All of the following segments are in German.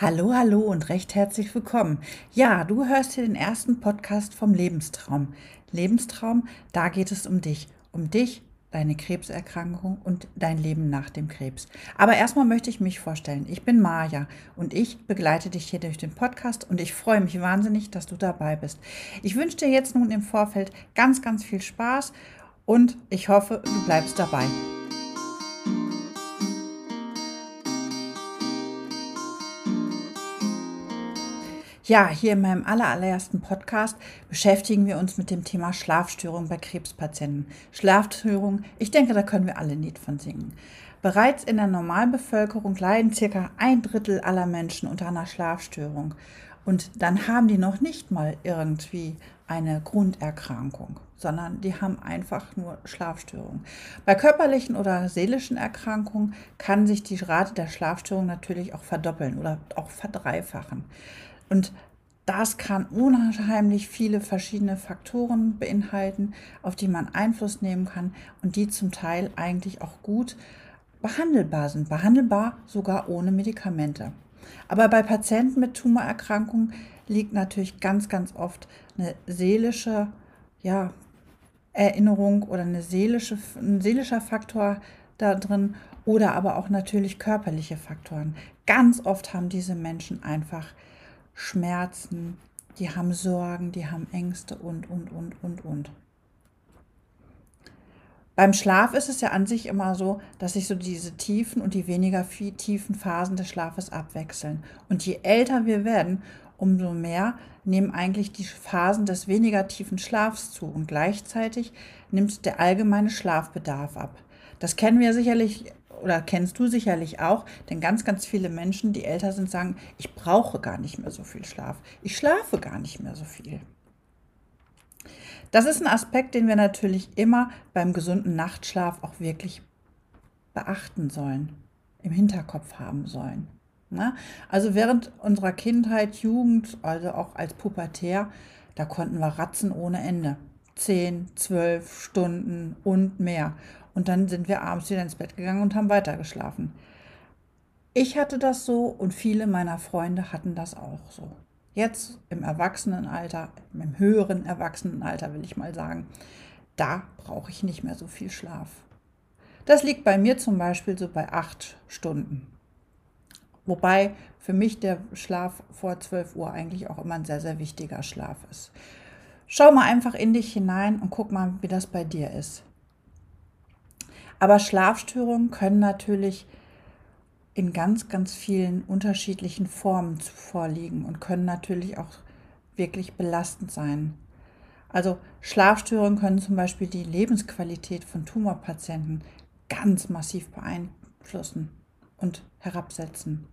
Hallo, hallo und recht herzlich willkommen. Ja, du hörst hier den ersten Podcast vom Lebenstraum. Lebenstraum, da geht es um dich. Um dich, deine Krebserkrankung und dein Leben nach dem Krebs. Aber erstmal möchte ich mich vorstellen. Ich bin Maja und ich begleite dich hier durch den Podcast und ich freue mich wahnsinnig, dass du dabei bist. Ich wünsche dir jetzt nun im Vorfeld ganz, ganz viel Spaß und ich hoffe, du bleibst dabei. Ja, hier in meinem allerersten Podcast beschäftigen wir uns mit dem Thema Schlafstörung bei Krebspatienten. Schlafstörung, ich denke, da können wir alle nicht von singen. Bereits in der Normalbevölkerung leiden circa ein Drittel aller Menschen unter einer Schlafstörung. Und dann haben die noch nicht mal irgendwie eine Grunderkrankung, sondern die haben einfach nur Schlafstörungen. Bei körperlichen oder seelischen Erkrankungen kann sich die Rate der Schlafstörung natürlich auch verdoppeln oder auch verdreifachen. Und das kann unheimlich viele verschiedene Faktoren beinhalten, auf die man Einfluss nehmen kann und die zum Teil eigentlich auch gut behandelbar sind, behandelbar sogar ohne Medikamente. Aber bei Patienten mit Tumorerkrankungen liegt natürlich ganz, ganz oft eine seelische ja, Erinnerung oder eine seelische, ein seelischer Faktor da drin oder aber auch natürlich körperliche Faktoren. Ganz oft haben diese Menschen einfach Schmerzen, die haben Sorgen, die haben Ängste und, und, und, und, und. Beim Schlaf ist es ja an sich immer so, dass sich so diese tiefen und die weniger tiefen Phasen des Schlafes abwechseln. Und je älter wir werden, umso mehr nehmen eigentlich die Phasen des weniger tiefen Schlafs zu und gleichzeitig nimmt der allgemeine Schlafbedarf ab. Das kennen wir sicherlich oder kennst du sicherlich auch, denn ganz, ganz viele Menschen, die älter sind, sagen, ich brauche gar nicht mehr so viel Schlaf. Ich schlafe gar nicht mehr so viel. Das ist ein Aspekt, den wir natürlich immer beim gesunden Nachtschlaf auch wirklich beachten sollen, im Hinterkopf haben sollen. Na? Also während unserer Kindheit, Jugend, also auch als Pubertär, da konnten wir ratzen ohne Ende. Zehn, zwölf Stunden und mehr. Und dann sind wir abends wieder ins Bett gegangen und haben weitergeschlafen. Ich hatte das so und viele meiner Freunde hatten das auch so. Jetzt im Erwachsenenalter, im höheren Erwachsenenalter will ich mal sagen, da brauche ich nicht mehr so viel Schlaf. Das liegt bei mir zum Beispiel so bei acht Stunden. Wobei für mich der Schlaf vor 12 Uhr eigentlich auch immer ein sehr, sehr wichtiger Schlaf ist. Schau mal einfach in dich hinein und guck mal, wie das bei dir ist. Aber Schlafstörungen können natürlich in ganz, ganz vielen unterschiedlichen Formen vorliegen und können natürlich auch wirklich belastend sein. Also Schlafstörungen können zum Beispiel die Lebensqualität von Tumorpatienten ganz massiv beeinflussen und herabsetzen.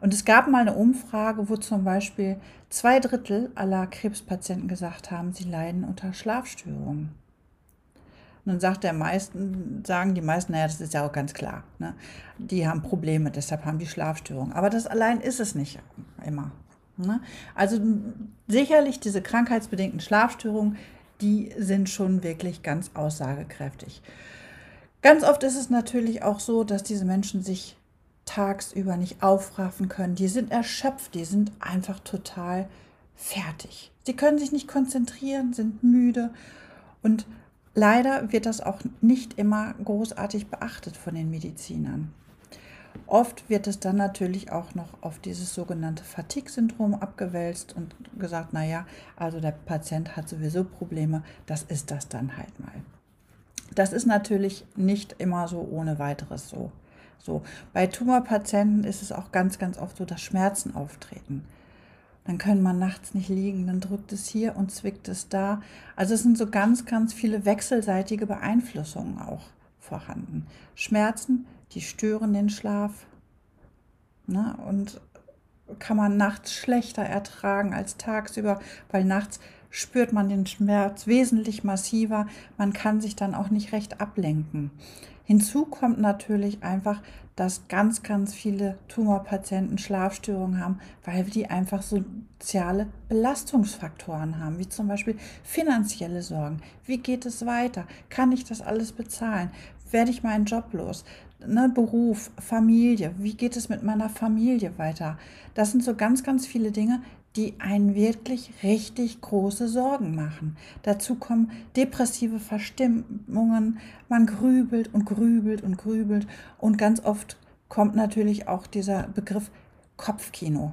Und es gab mal eine Umfrage, wo zum Beispiel zwei Drittel aller Krebspatienten gesagt haben, sie leiden unter Schlafstörungen. Und dann sagt der meisten, sagen die meisten, naja, das ist ja auch ganz klar. Ne? Die haben Probleme, deshalb haben die Schlafstörungen. Aber das allein ist es nicht immer. Ne? Also sicherlich diese krankheitsbedingten Schlafstörungen, die sind schon wirklich ganz aussagekräftig. Ganz oft ist es natürlich auch so, dass diese Menschen sich tagsüber nicht aufraffen können. Die sind erschöpft, die sind einfach total fertig. Sie können sich nicht konzentrieren, sind müde und Leider wird das auch nicht immer großartig beachtet von den Medizinern. Oft wird es dann natürlich auch noch auf dieses sogenannte Fatigue-Syndrom abgewälzt und gesagt, naja, also der Patient hat sowieso Probleme, das ist das dann halt mal. Das ist natürlich nicht immer so ohne weiteres so. So, bei Tumorpatienten ist es auch ganz, ganz oft so, dass Schmerzen auftreten. Dann kann man nachts nicht liegen, dann drückt es hier und zwickt es da. Also es sind so ganz, ganz viele wechselseitige Beeinflussungen auch vorhanden. Schmerzen, die stören den Schlaf. Ne? Und kann man nachts schlechter ertragen als tagsüber, weil nachts spürt man den Schmerz wesentlich massiver. Man kann sich dann auch nicht recht ablenken. Hinzu kommt natürlich einfach, dass ganz, ganz viele Tumorpatienten Schlafstörungen haben, weil die einfach soziale Belastungsfaktoren haben, wie zum Beispiel finanzielle Sorgen. Wie geht es weiter? Kann ich das alles bezahlen? Werde ich meinen Job los? Ne, Beruf, Familie, wie geht es mit meiner Familie weiter? Das sind so ganz, ganz viele Dinge, die einen wirklich richtig große Sorgen machen. Dazu kommen depressive Verstimmungen, man grübelt und grübelt und grübelt und ganz oft kommt natürlich auch dieser Begriff Kopfkino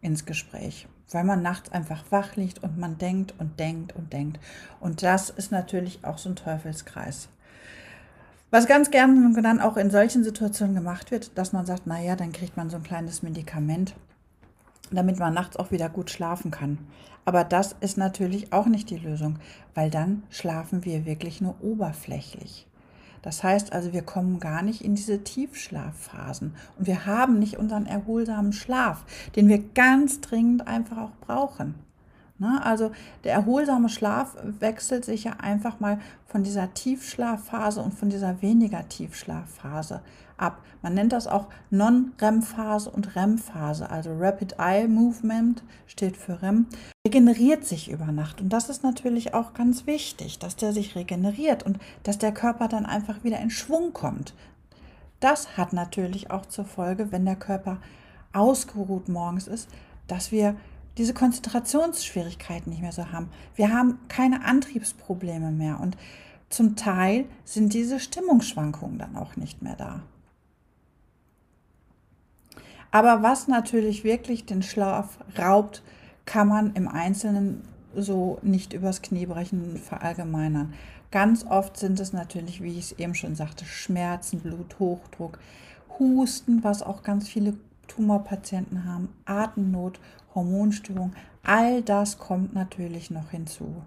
ins Gespräch, weil man nachts einfach wach liegt und man denkt und denkt und denkt. Und das ist natürlich auch so ein Teufelskreis. Was ganz gerne dann auch in solchen Situationen gemacht wird, dass man sagt, naja, dann kriegt man so ein kleines Medikament, damit man nachts auch wieder gut schlafen kann. Aber das ist natürlich auch nicht die Lösung, weil dann schlafen wir wirklich nur oberflächlich. Das heißt also, wir kommen gar nicht in diese Tiefschlafphasen und wir haben nicht unseren erholsamen Schlaf, den wir ganz dringend einfach auch brauchen. Ne? Also der erholsame Schlaf wechselt sich ja einfach mal von dieser Tiefschlafphase und von dieser weniger Tiefschlafphase ab. Man nennt das auch Non-REM-Phase und REM-Phase, also Rapid Eye Movement steht für REM, regeneriert sich über Nacht. Und das ist natürlich auch ganz wichtig, dass der sich regeneriert und dass der Körper dann einfach wieder in Schwung kommt. Das hat natürlich auch zur Folge, wenn der Körper ausgeruht morgens ist, dass wir diese Konzentrationsschwierigkeiten nicht mehr so haben. Wir haben keine Antriebsprobleme mehr und zum Teil sind diese Stimmungsschwankungen dann auch nicht mehr da. Aber was natürlich wirklich den Schlaf raubt, kann man im Einzelnen so nicht übers Knie brechen verallgemeinern. Ganz oft sind es natürlich, wie ich es eben schon sagte, Schmerzen, Bluthochdruck, Husten, was auch ganz viele Tumorpatienten haben, Atemnot, Hormonstörung, all das kommt natürlich noch hinzu.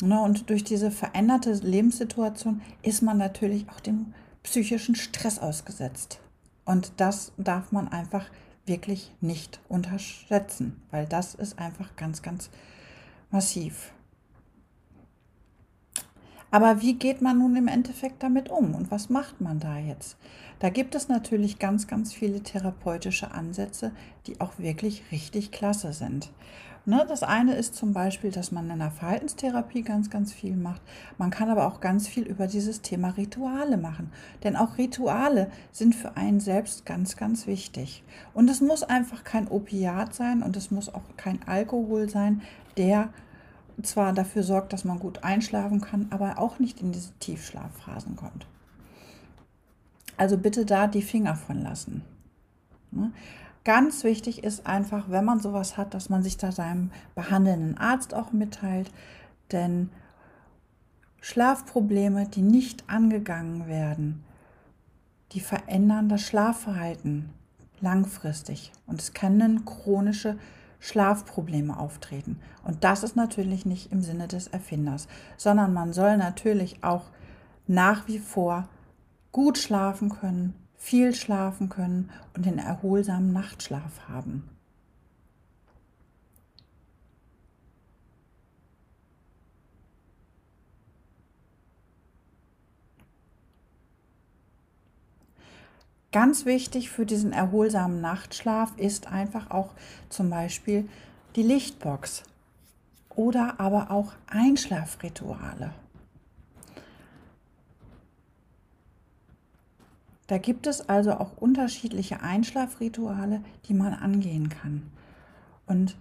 Ne, und durch diese veränderte Lebenssituation ist man natürlich auch dem psychischen Stress ausgesetzt. Und das darf man einfach wirklich nicht unterschätzen, weil das ist einfach ganz, ganz massiv. Aber wie geht man nun im Endeffekt damit um und was macht man da jetzt? Da gibt es natürlich ganz, ganz viele therapeutische Ansätze, die auch wirklich richtig klasse sind. Ne, das eine ist zum Beispiel, dass man in der Verhaltenstherapie ganz, ganz viel macht. Man kann aber auch ganz viel über dieses Thema Rituale machen. Denn auch Rituale sind für einen selbst ganz, ganz wichtig. Und es muss einfach kein Opiat sein und es muss auch kein Alkohol sein, der zwar dafür sorgt, dass man gut einschlafen kann, aber auch nicht in diese Tiefschlafphasen kommt. Also bitte da die Finger von lassen. Ne? Ganz wichtig ist einfach, wenn man sowas hat, dass man sich da seinem behandelnden Arzt auch mitteilt, denn Schlafprobleme, die nicht angegangen werden, die verändern das Schlafverhalten langfristig und es können chronische Schlafprobleme auftreten. Und das ist natürlich nicht im Sinne des Erfinders, sondern man soll natürlich auch nach wie vor gut schlafen können, viel schlafen können und den erholsamen Nachtschlaf haben. Ganz wichtig für diesen erholsamen Nachtschlaf ist einfach auch zum Beispiel die Lichtbox oder aber auch Einschlafrituale. Da gibt es also auch unterschiedliche Einschlafrituale, die man angehen kann. Und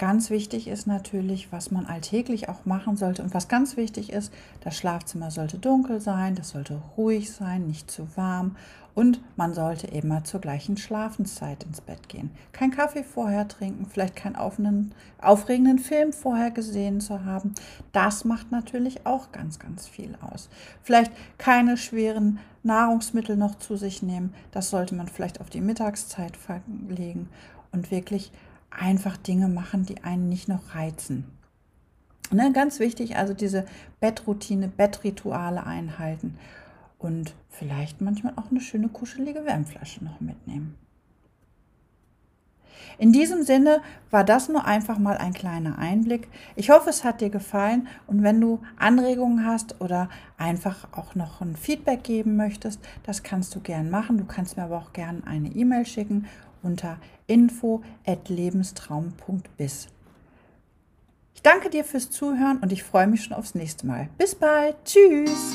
Ganz wichtig ist natürlich, was man alltäglich auch machen sollte. Und was ganz wichtig ist, das Schlafzimmer sollte dunkel sein, das sollte ruhig sein, nicht zu warm. Und man sollte immer zur gleichen Schlafenszeit ins Bett gehen. Kein Kaffee vorher trinken, vielleicht keinen aufregenden Film vorher gesehen zu haben. Das macht natürlich auch ganz, ganz viel aus. Vielleicht keine schweren Nahrungsmittel noch zu sich nehmen. Das sollte man vielleicht auf die Mittagszeit verlegen und wirklich einfach Dinge machen, die einen nicht noch reizen. Ne, ganz wichtig, also diese Bettroutine, Bettrituale einhalten und vielleicht manchmal auch eine schöne kuschelige Wärmflasche noch mitnehmen. In diesem Sinne war das nur einfach mal ein kleiner Einblick. Ich hoffe, es hat dir gefallen und wenn du Anregungen hast oder einfach auch noch ein Feedback geben möchtest, das kannst du gern machen. Du kannst mir aber auch gern eine E-Mail schicken unter info@lebenstraum.biz. Ich danke dir fürs Zuhören und ich freue mich schon aufs nächste Mal. Bis bald. Tschüss.